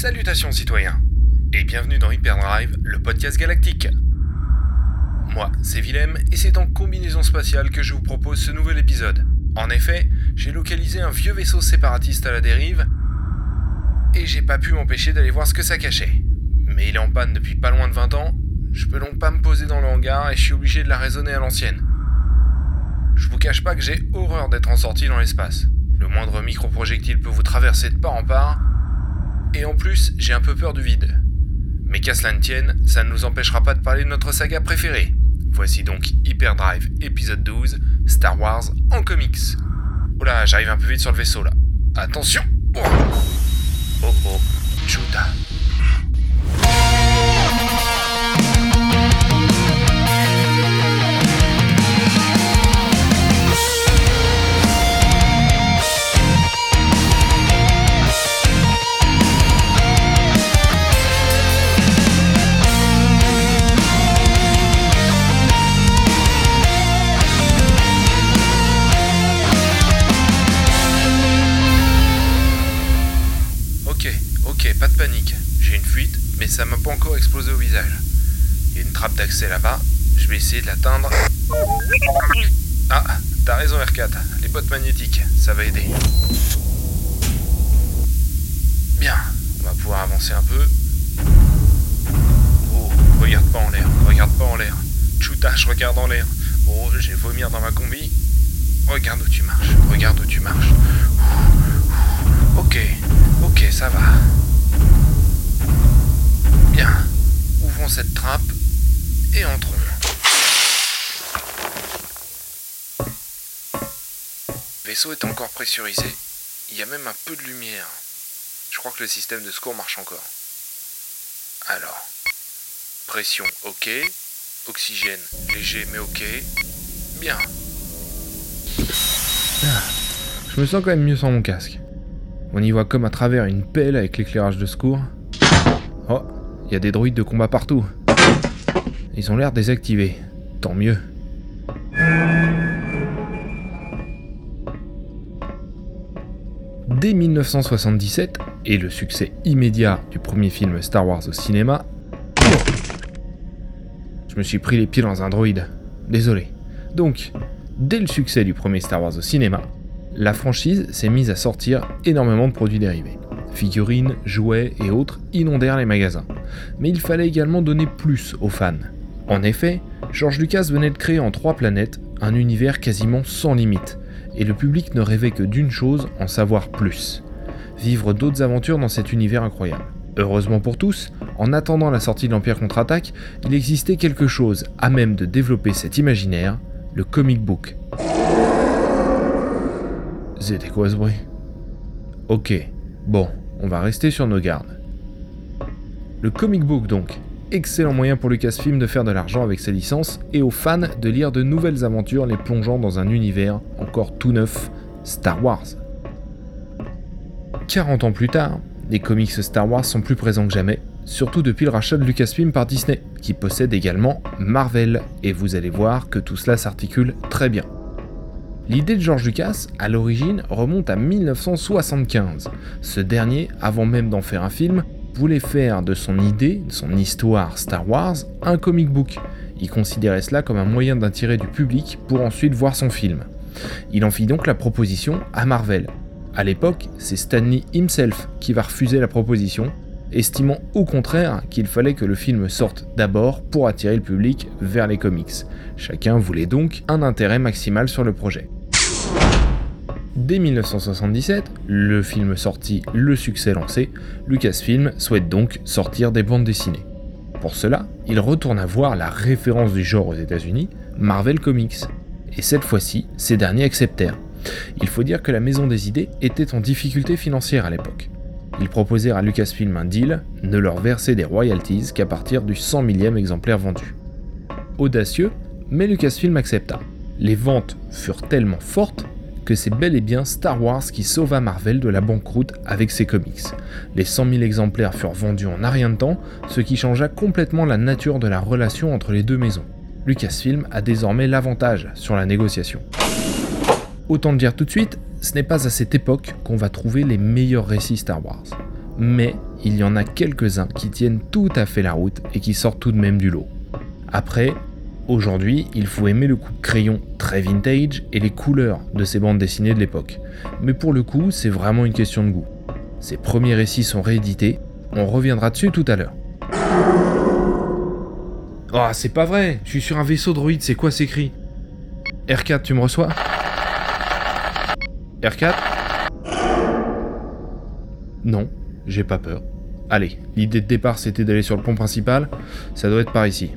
Salutations citoyens et bienvenue dans Hyperdrive, le podcast galactique. Moi, c'est Willem et c'est en combinaison spatiale que je vous propose ce nouvel épisode. En effet, j'ai localisé un vieux vaisseau séparatiste à la dérive et j'ai pas pu m'empêcher d'aller voir ce que ça cachait. Mais il est en panne depuis pas loin de 20 ans, je peux donc pas me poser dans le hangar et je suis obligé de la raisonner à l'ancienne. Je vous cache pas que j'ai horreur d'être en sortie dans l'espace. Le moindre micro-projectile peut vous traverser de part en part, et en plus, j'ai un peu peur du vide. Mais qu'à cela ne tienne, ça ne nous empêchera pas de parler de notre saga préférée. Voici donc Hyperdrive épisode 12, Star Wars en comics. Oula, j'arrive un peu vite sur le vaisseau là. Attention Oh oh, oh. J'ai une fuite, mais ça m'a pas encore explosé au visage. Il y a une trappe d'accès là-bas. Je vais essayer de l'atteindre. Ah, t'as raison R4. Les bottes magnétiques, ça va aider. Bien, on va pouvoir avancer un peu. Oh, regarde pas en l'air, regarde pas en l'air. Chuta, je regarde en l'air. Oh, j'ai vomir dans ma combi. Regarde où tu marches, regarde où tu marches. Ok, ok, ça va. Cette trappe et entrons. Le vaisseau est encore pressurisé. Il y a même un peu de lumière. Je crois que le système de secours marche encore. Alors, pression OK, oxygène léger mais OK. Bien. Ah, je me sens quand même mieux sans mon casque. On y voit comme à travers une pelle avec l'éclairage de secours. Oh, il y a des droïdes de combat partout. Ils ont l'air désactivés. Tant mieux. Dès 1977, et le succès immédiat du premier film Star Wars au cinéma, je me suis pris les pieds dans un droïde. Désolé. Donc, dès le succès du premier Star Wars au cinéma, la franchise s'est mise à sortir énormément de produits dérivés. Figurines, jouets et autres inondèrent les magasins. Mais il fallait également donner plus aux fans. En effet, George Lucas venait de créer en trois planètes un univers quasiment sans limite, et le public ne rêvait que d'une chose, en savoir plus. Vivre d'autres aventures dans cet univers incroyable. Heureusement pour tous, en attendant la sortie de l'Empire contre-attaque, il existait quelque chose à même de développer cet imaginaire, le comic book. C'était quoi ce bruit? Ok, bon, on va rester sur nos gardes. Le comic book donc, excellent moyen pour Lucasfilm de faire de l'argent avec ses licences et aux fans de lire de nouvelles aventures les plongeant dans un univers encore tout neuf, Star Wars. 40 ans plus tard, les comics Star Wars sont plus présents que jamais, surtout depuis le rachat de Lucasfilm par Disney, qui possède également Marvel, et vous allez voir que tout cela s'articule très bien. L'idée de George Lucas, à l'origine, remonte à 1975. Ce dernier, avant même d'en faire un film, voulait faire de son idée, de son histoire Star Wars, un comic book. Il considérait cela comme un moyen d'attirer du public pour ensuite voir son film. Il en fit donc la proposition à Marvel. À l'époque, c'est Stanley himself qui va refuser la proposition, estimant au contraire qu'il fallait que le film sorte d'abord pour attirer le public vers les comics. Chacun voulait donc un intérêt maximal sur le projet. Dès 1977, le film sorti, le succès lancé, Lucasfilm souhaite donc sortir des bandes dessinées. Pour cela, il retourne à voir la référence du genre aux États-Unis, Marvel Comics. Et cette fois-ci, ces derniers acceptèrent. Il faut dire que la Maison des Idées était en difficulté financière à l'époque. Ils proposèrent à Lucasfilm un deal, ne leur verser des royalties qu'à partir du 100 millième exemplaire vendu. Audacieux, mais Lucasfilm accepta. Les ventes furent tellement fortes c'est bel et bien Star Wars qui sauva Marvel de la banqueroute avec ses comics. Les 100 000 exemplaires furent vendus en un rien de temps, ce qui changea complètement la nature de la relation entre les deux maisons. Lucasfilm a désormais l'avantage sur la négociation. Autant le dire tout de suite, ce n'est pas à cette époque qu'on va trouver les meilleurs récits Star Wars. mais il y en a quelques-uns qui tiennent tout à fait la route et qui sortent tout de même du lot. Après, aujourd'hui, il faut aimer le coup de crayon très vintage et les couleurs de ces bandes dessinées de l'époque. Mais pour le coup, c'est vraiment une question de goût. Ces premiers récits sont réédités, on reviendra dessus tout à l'heure. Oh, c'est pas vrai Je suis sur un vaisseau droïde, c'est quoi ces cris? R4, tu me reçois? R4 Non, j'ai pas peur. Allez, l'idée de départ c'était d'aller sur le pont principal, ça doit être par ici.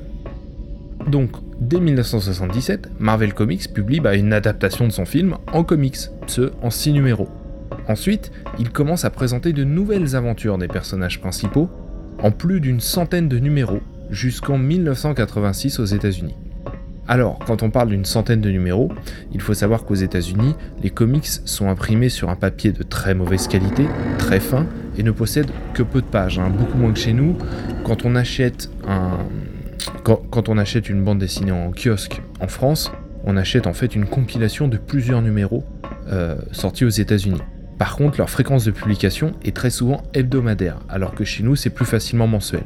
Donc, dès 1977, Marvel Comics publie bah, une adaptation de son film en comics, ce en 6 numéros. Ensuite, il commence à présenter de nouvelles aventures des personnages principaux, en plus d'une centaine de numéros, jusqu'en 1986 aux États-Unis. Alors, quand on parle d'une centaine de numéros, il faut savoir qu'aux États-Unis, les comics sont imprimés sur un papier de très mauvaise qualité, très fin, et ne possèdent que peu de pages, hein, beaucoup moins que chez nous. Quand on achète un, quand, on achète une bande dessinée en kiosque en France, on achète en fait une compilation de plusieurs numéros euh, sortis aux États-Unis. Par contre, leur fréquence de publication est très souvent hebdomadaire, alors que chez nous c'est plus facilement mensuel.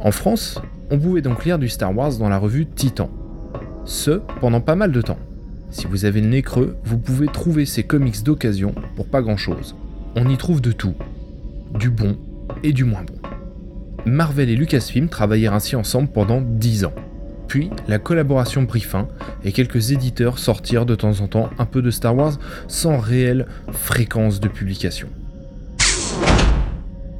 En France, on pouvait donc lire du Star Wars dans la revue Titan. Ce, pendant pas mal de temps. Si vous avez le nez creux, vous pouvez trouver ces comics d'occasion pour pas grand chose. On y trouve de tout. Du bon et du moins bon. Marvel et Lucasfilm travaillèrent ainsi ensemble pendant 10 ans. Puis, la collaboration prit fin et quelques éditeurs sortirent de temps en temps un peu de Star Wars sans réelle fréquence de publication.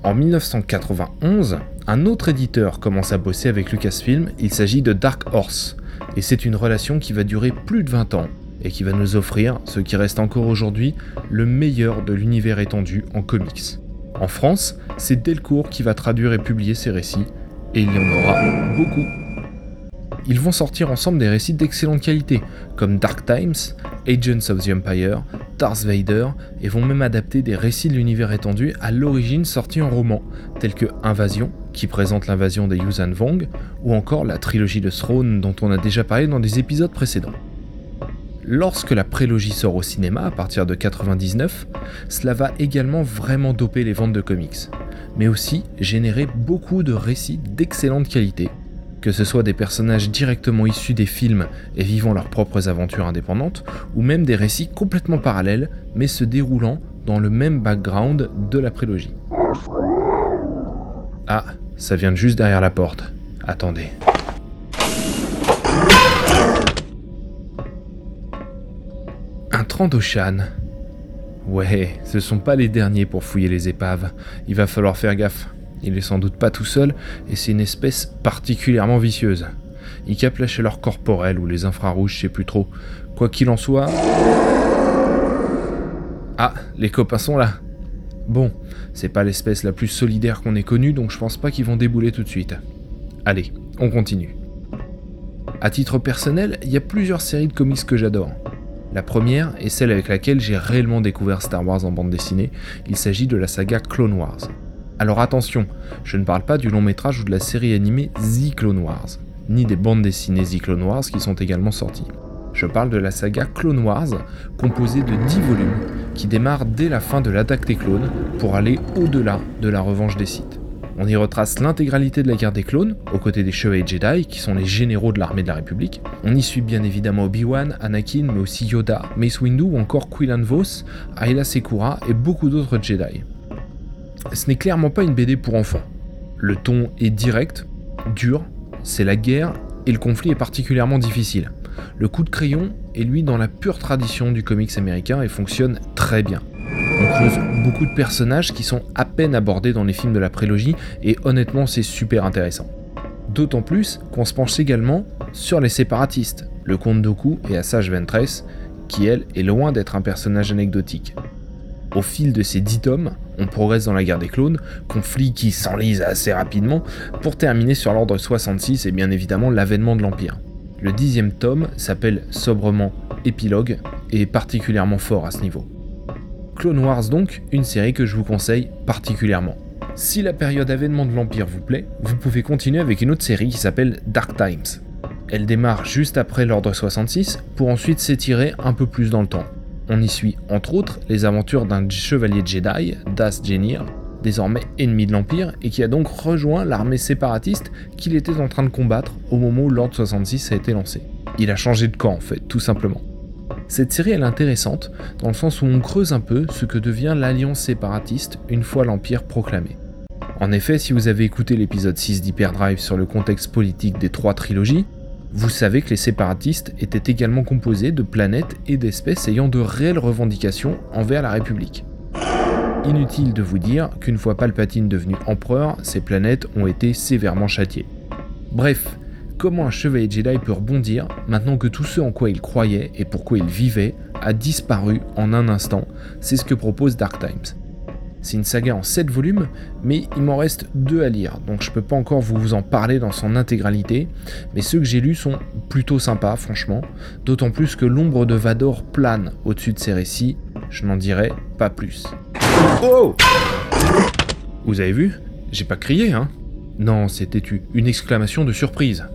En 1991, un autre éditeur commence à bosser avec Lucasfilm, il s'agit de Dark Horse, et c'est une relation qui va durer plus de 20 ans et qui va nous offrir, ce qui reste encore aujourd'hui, le meilleur de l'univers étendu en comics. En France, c'est Delcourt qui va traduire et publier ces récits, et il y en aura beaucoup. Ils vont sortir ensemble des récits d'excellente qualité, comme Dark Times, Agents of the Empire, Darth Vader, et vont même adapter des récits de l'univers étendu à l'origine sortis en roman, tels que Invasion, qui présente l'invasion des Yuuzhan Vong, ou encore la trilogie de Throne dont on a déjà parlé dans des épisodes précédents. Lorsque la prélogie sort au cinéma à partir de 99, cela va également vraiment doper les ventes de comics, mais aussi générer beaucoup de récits d'excellente qualité, que ce soit des personnages directement issus des films et vivant leurs propres aventures indépendantes, ou même des récits complètement parallèles mais se déroulant dans le même background de la prélogie. Ah, ça vient juste derrière la porte. Attendez. Trandoshan. Ouais, ce sont pas les derniers pour fouiller les épaves. Il va falloir faire gaffe. Il est sans doute pas tout seul, et c'est une espèce particulièrement vicieuse. Ils capent la chaleur corporelle ou les infrarouges, je sais plus trop. Quoi qu'il en soit. Ah, les copains sont là. Bon, c'est pas l'espèce la plus solidaire qu'on ait connue, donc je pense pas qu'ils vont débouler tout de suite. Allez, on continue. À titre personnel, il y a plusieurs séries de comics que j'adore. La première est celle avec laquelle j'ai réellement découvert Star Wars en bande dessinée, il s'agit de la saga Clone Wars. Alors attention, je ne parle pas du long métrage ou de la série animée The Clone Wars, ni des bandes dessinées The Clone Wars qui sont également sorties. Je parle de la saga Clone Wars, composée de 10 volumes, qui démarre dès la fin de l'attaque des clones pour aller au-delà de la revanche des Sith. On y retrace l'intégralité de la guerre des clones, aux côtés des Chevaliers Jedi, qui sont les généraux de l'armée de la République. On y suit bien évidemment Obi-Wan, Anakin, mais aussi Yoda, Mace Windu ou encore Quillan Vos, Ayla Sekura et beaucoup d'autres Jedi ce n'est clairement pas une BD pour enfants. Le ton est direct, dur, c'est la guerre et le conflit est particulièrement difficile. Le coup de crayon est lui dans la pure tradition du comics américain et fonctionne très bien. On creuse beaucoup de personnages qui sont à peine abordés dans les films de la prélogie et honnêtement c'est super intéressant. D'autant plus qu'on se penche également sur les séparatistes, le comte Doku et Assage Ventress, qui elle est loin d'être un personnage anecdotique. Au fil de ces dix tomes, on progresse dans la guerre des clones, conflit qui s'enlise assez rapidement, pour terminer sur l'ordre 66 et bien évidemment l'avènement de l'Empire. Le dixième tome s'appelle sobrement Épilogue et est particulièrement fort à ce niveau. Clone Wars donc, une série que je vous conseille particulièrement. Si la période avènement de l'Empire vous plaît, vous pouvez continuer avec une autre série qui s'appelle Dark Times. Elle démarre juste après l'ordre 66 pour ensuite s'étirer un peu plus dans le temps. On y suit entre autres les aventures d'un chevalier Jedi, Das Genir, désormais ennemi de l'Empire, et qui a donc rejoint l'armée séparatiste qu'il était en train de combattre au moment où l'Ordre 66 a été lancé. Il a changé de camp en fait, tout simplement. Cette série est intéressante dans le sens où on creuse un peu ce que devient l'alliance séparatiste une fois l'Empire proclamé. En effet, si vous avez écouté l'épisode 6 d'Hyperdrive sur le contexte politique des trois trilogies, vous savez que les séparatistes étaient également composés de planètes et d'espèces ayant de réelles revendications envers la République. Inutile de vous dire qu'une fois Palpatine devenu empereur, ces planètes ont été sévèrement châtiées. Bref, comment un chevalier Jedi peut rebondir maintenant que tout ce en quoi il croyait et pourquoi il vivait a disparu en un instant, c'est ce que propose Dark Times. C'est une saga en 7 volumes, mais il m'en reste 2 à lire, donc je peux pas encore vous en parler dans son intégralité, mais ceux que j'ai lus sont plutôt sympas, franchement, d'autant plus que l'ombre de Vador plane au-dessus de ces récits, je n'en dirai pas plus. Oh Vous avez vu? J'ai pas crié, hein? Non, c'était une exclamation de surprise.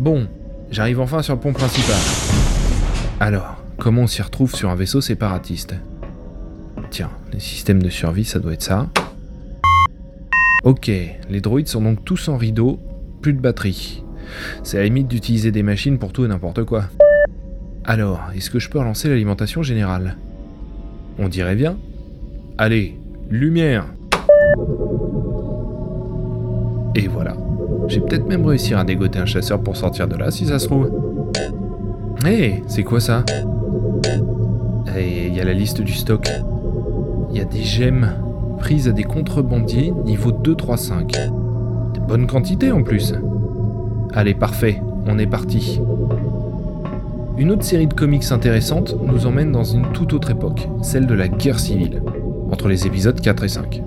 Bon, j'arrive enfin sur le pont principal. Alors, comment on s'y retrouve sur un vaisseau séparatiste? Tiens, les systèmes de survie, ça doit être ça. Ok, les droïdes sont donc tous en rideau, plus de batterie. C'est à limite d'utiliser des machines pour tout et n'importe quoi. Alors, est-ce que je peux relancer l'alimentation générale? On dirait bien. Allez, lumière Et voilà. J'ai peut-être même réussi à dégoter un chasseur pour sortir de là si ça se trouve. Hé, c'est quoi ça? Et il y a la liste du stock. Il y a des gemmes prises à des contrebandiers niveau 2-3-5. Des bonnes quantités en plus. Allez, parfait, on est parti. Une autre série de comics intéressante nous emmène dans une toute autre époque, celle de la guerre civile, entre les épisodes 4 et 5.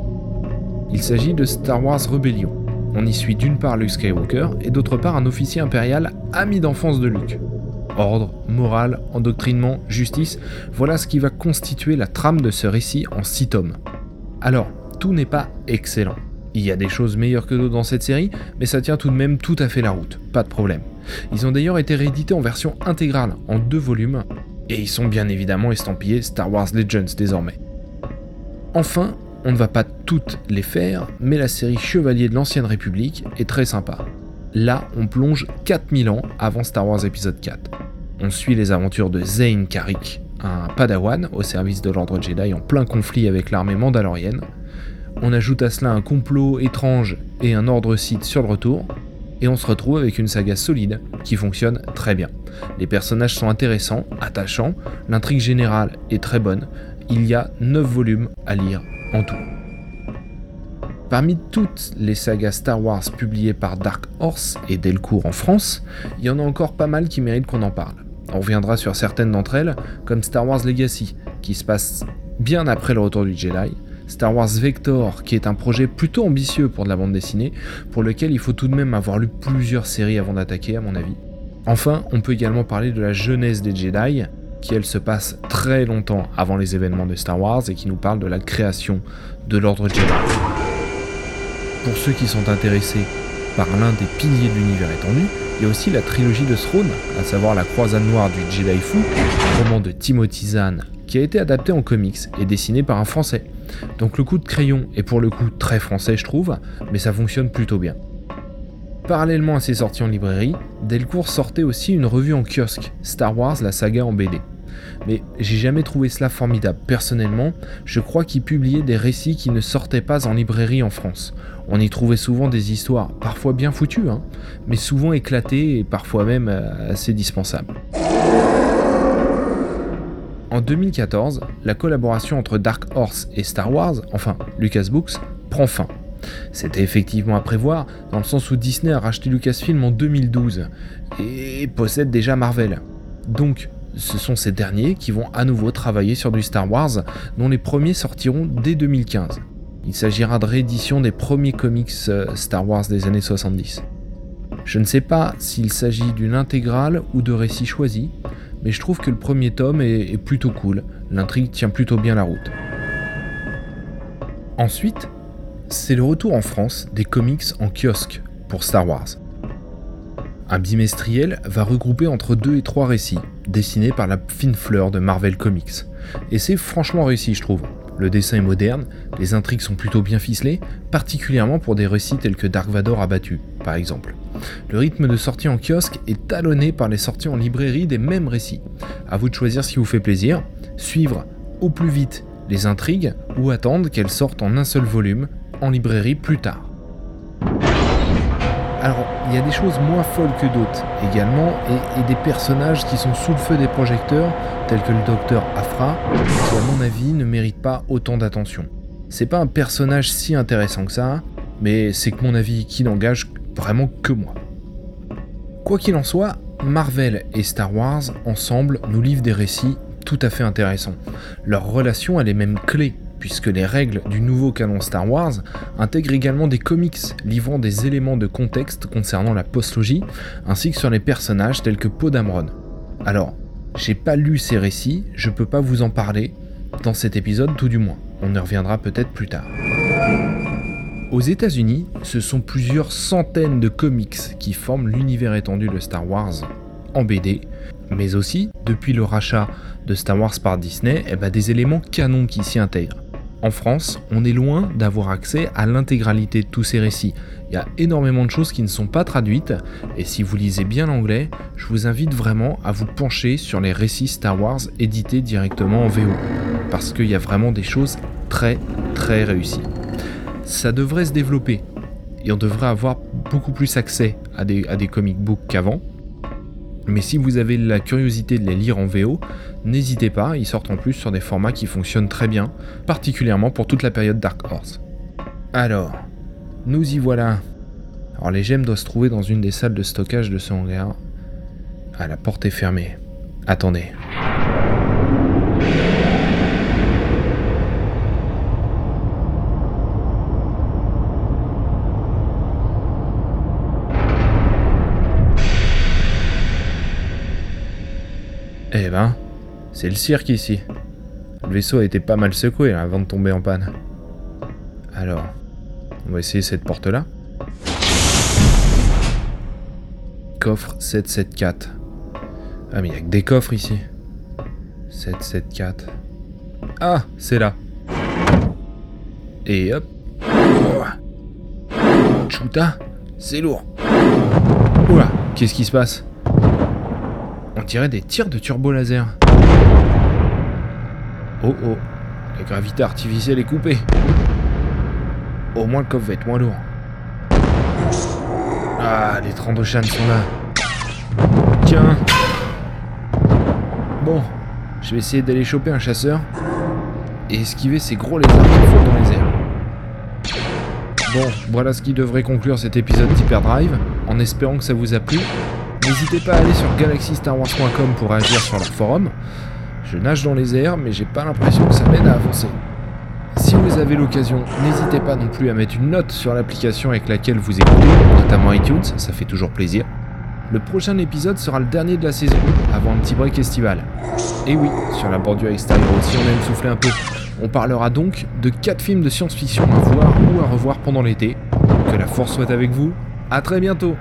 Il s'agit de Star Wars Rebellion. On y suit d'une part Luke Skywalker et d'autre part un officier impérial ami d'enfance de Luke. Ordre, morale, endoctrinement, justice, voilà ce qui va constituer la trame de ce récit en 6 tomes. Alors, tout n'est pas excellent. Il y a des choses meilleures que d'autres dans cette série, mais ça tient tout de même tout à fait la route, pas de problème. Ils ont d'ailleurs été réédités en version intégrale, en deux volumes, et ils sont bien évidemment estampillés Star Wars Legends désormais. Enfin, on ne va pas toutes les faire, mais la série Chevalier de l'Ancienne République est très sympa. Là, on plonge 4000 ans avant Star Wars épisode 4. On suit les aventures de Zane Carrick, un padawan au service de l'ordre Jedi en plein conflit avec l'armée mandalorienne. On ajoute à cela un complot étrange et un ordre Sith sur le retour, et on se retrouve avec une saga solide qui fonctionne très bien. Les personnages sont intéressants, attachants, l'intrigue générale est très bonne, il y a 9 volumes à lire tout. Parmi toutes les sagas Star Wars publiées par Dark Horse et Delcourt en France, il y en a encore pas mal qui méritent qu'on en parle. On reviendra sur certaines d'entre elles, comme Star Wars Legacy, qui se passe bien après le retour du Jedi, Star Wars Vector, qui est un projet plutôt ambitieux pour de la bande dessinée, pour lequel il faut tout de même avoir lu plusieurs séries avant d'attaquer, à mon avis. Enfin, on peut également parler de la jeunesse des Jedi, qui elle se passe très longtemps avant les événements de Star Wars et qui nous parle de la création de l'ordre Jedi. Pour ceux qui sont intéressés par l'un des piliers de l'univers étendu, il y a aussi la trilogie de Throne, à savoir la croisade noire du Jedi Fou, roman de Timothy Zahn, qui a été adapté en comics et dessiné par un Français. Donc le coup de crayon est pour le coup très français je trouve, mais ça fonctionne plutôt bien. Parallèlement à ses sorties en librairie, Delcourt sortait aussi une revue en kiosque, Star Wars la saga en BD mais j'ai jamais trouvé cela formidable. Personnellement, je crois qu'il publiait des récits qui ne sortaient pas en librairie en France. On y trouvait souvent des histoires, parfois bien foutues, hein, mais souvent éclatées et parfois même euh, assez dispensables. En 2014, la collaboration entre Dark Horse et Star Wars, enfin Lucas Books, prend fin. C'était effectivement à prévoir, dans le sens où Disney a racheté Lucasfilm en 2012 et possède déjà Marvel. Donc, ce sont ces derniers qui vont à nouveau travailler sur du Star Wars, dont les premiers sortiront dès 2015. Il s'agira de réédition des premiers comics euh, Star Wars des années 70. Je ne sais pas s'il s'agit d'une intégrale ou de récits choisis, mais je trouve que le premier tome est, plutôt cool, l'intrigue tient plutôt bien la route. Ensuite, c'est le retour en France des comics en kiosque pour Star Wars. Un bimestriel va regrouper entre deux et trois récits, dessinés par la fine fleur de Marvel Comics. Et c'est franchement réussi, je trouve. Le dessin est moderne, les intrigues sont plutôt bien ficelées, particulièrement pour des récits tels que Dark Vador abattu, par exemple. Le rythme de sortie en kiosque est talonné par les sorties en librairie des mêmes récits. A vous de choisir ce qui vous fait plaisir, suivre au plus vite les intrigues ou attendre qu'elles sortent en un seul volume en librairie plus tard. Alors, il y a des choses moins folles que d'autres également, et, des personnages qui sont sous le feu des projecteurs, tels que le docteur Afra, qui à mon avis ne mérite pas autant d'attention. C'est pas un personnage si intéressant que ça, mais c'est que mon avis qui n'engage vraiment que moi. Quoi qu'il en soit, Marvel et Star Wars, ensemble, nous livrent des récits tout à fait intéressants. Leur relation, elle est même clé puisque les règles du nouveau canon Star Wars intègrent également des comics livrant des éléments de contexte concernant la postlogie, ainsi que sur les personnages tels que Poe Dameron. Alors, j'ai pas lu ces récits, je peux pas vous en parler, dans cet épisode tout du moins. On y reviendra peut-être plus tard. Aux États-Unis, ce sont plusieurs centaines de comics qui forment l'univers étendu de Star Wars en BD, mais aussi, depuis le rachat de Star Wars par Disney, eh ben, des éléments canons qui s'y intègrent. En France, on est loin d'avoir accès à l'intégralité de tous ces récits. Il y a énormément de choses qui ne sont pas traduites, et si vous lisez bien l'anglais, je vous invite vraiment à vous pencher sur les récits Star Wars édités directement en VO, parce qu'il y a vraiment des choses très très réussies. Ça devrait se développer, et on devrait avoir beaucoup plus accès à des, à comic books qu'avant, mais si vous avez la curiosité de les lire en VO, n'hésitez pas, ils sortent en plus sur des formats qui fonctionnent très bien, particulièrement pour toute la période Dark Horse. Alors, nous y voilà. Alors les gemmes doivent se trouver dans une des salles de stockage de ce hangar. Ah, la porte est fermée. Attendez. Eh ben, c'est le cirque ici. Le vaisseau a été pas mal secoué avant de tomber en panne. Alors, on va essayer cette porte-là. Coffre 774. Ah mais il y a que des coffres ici. 774. Ah, c'est là. Et hop. Chuta, c'est lourd. Oula, qu'est-ce qui se passe? On dirait des tirs de turbo laser. Oh oh, la gravité artificielle est coupée. Au moins le coffre va être moins lourd. Ah, les Trandoshan sont là. Tiens. Bon, je vais essayer d'aller choper un chasseur et esquiver ces gros lézards qui flottent dans les airs. Bon, voilà ce qui devrait conclure cet épisode d'Hyperdrive, en espérant que ça vous a plu. N'hésitez pas à aller sur galaxystarwars.com pour agir sur leur forum. Je nage dans les airs, mais j'ai pas l'impression que ça m'aide à avancer. Si vous avez l'occasion, n'hésitez pas non plus à mettre une note sur l'application avec laquelle vous écoutez, notamment iTunes, ça fait toujours plaisir. Le prochain épisode sera le dernier de la saison, avant un petit break estival. Et oui, sur la bordure extérieure aussi, on aime souffler un peu. On parlera donc de 4 films de science-fiction à voir ou à revoir pendant l'été. Que la force soit avec vous. À très bientôt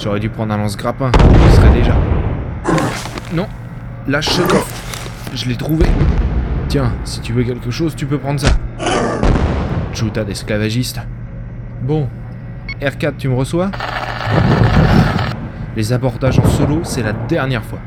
j'aurais dû prendre un lance-grappin, je serait déjà. Non, lâche ce. Je l'ai trouvé. Tiens, si tu veux quelque chose, tu peux prendre ça. Chuta d'esclavagiste. Bon, R4, tu me reçois? Les abordages en solo, c'est la dernière fois.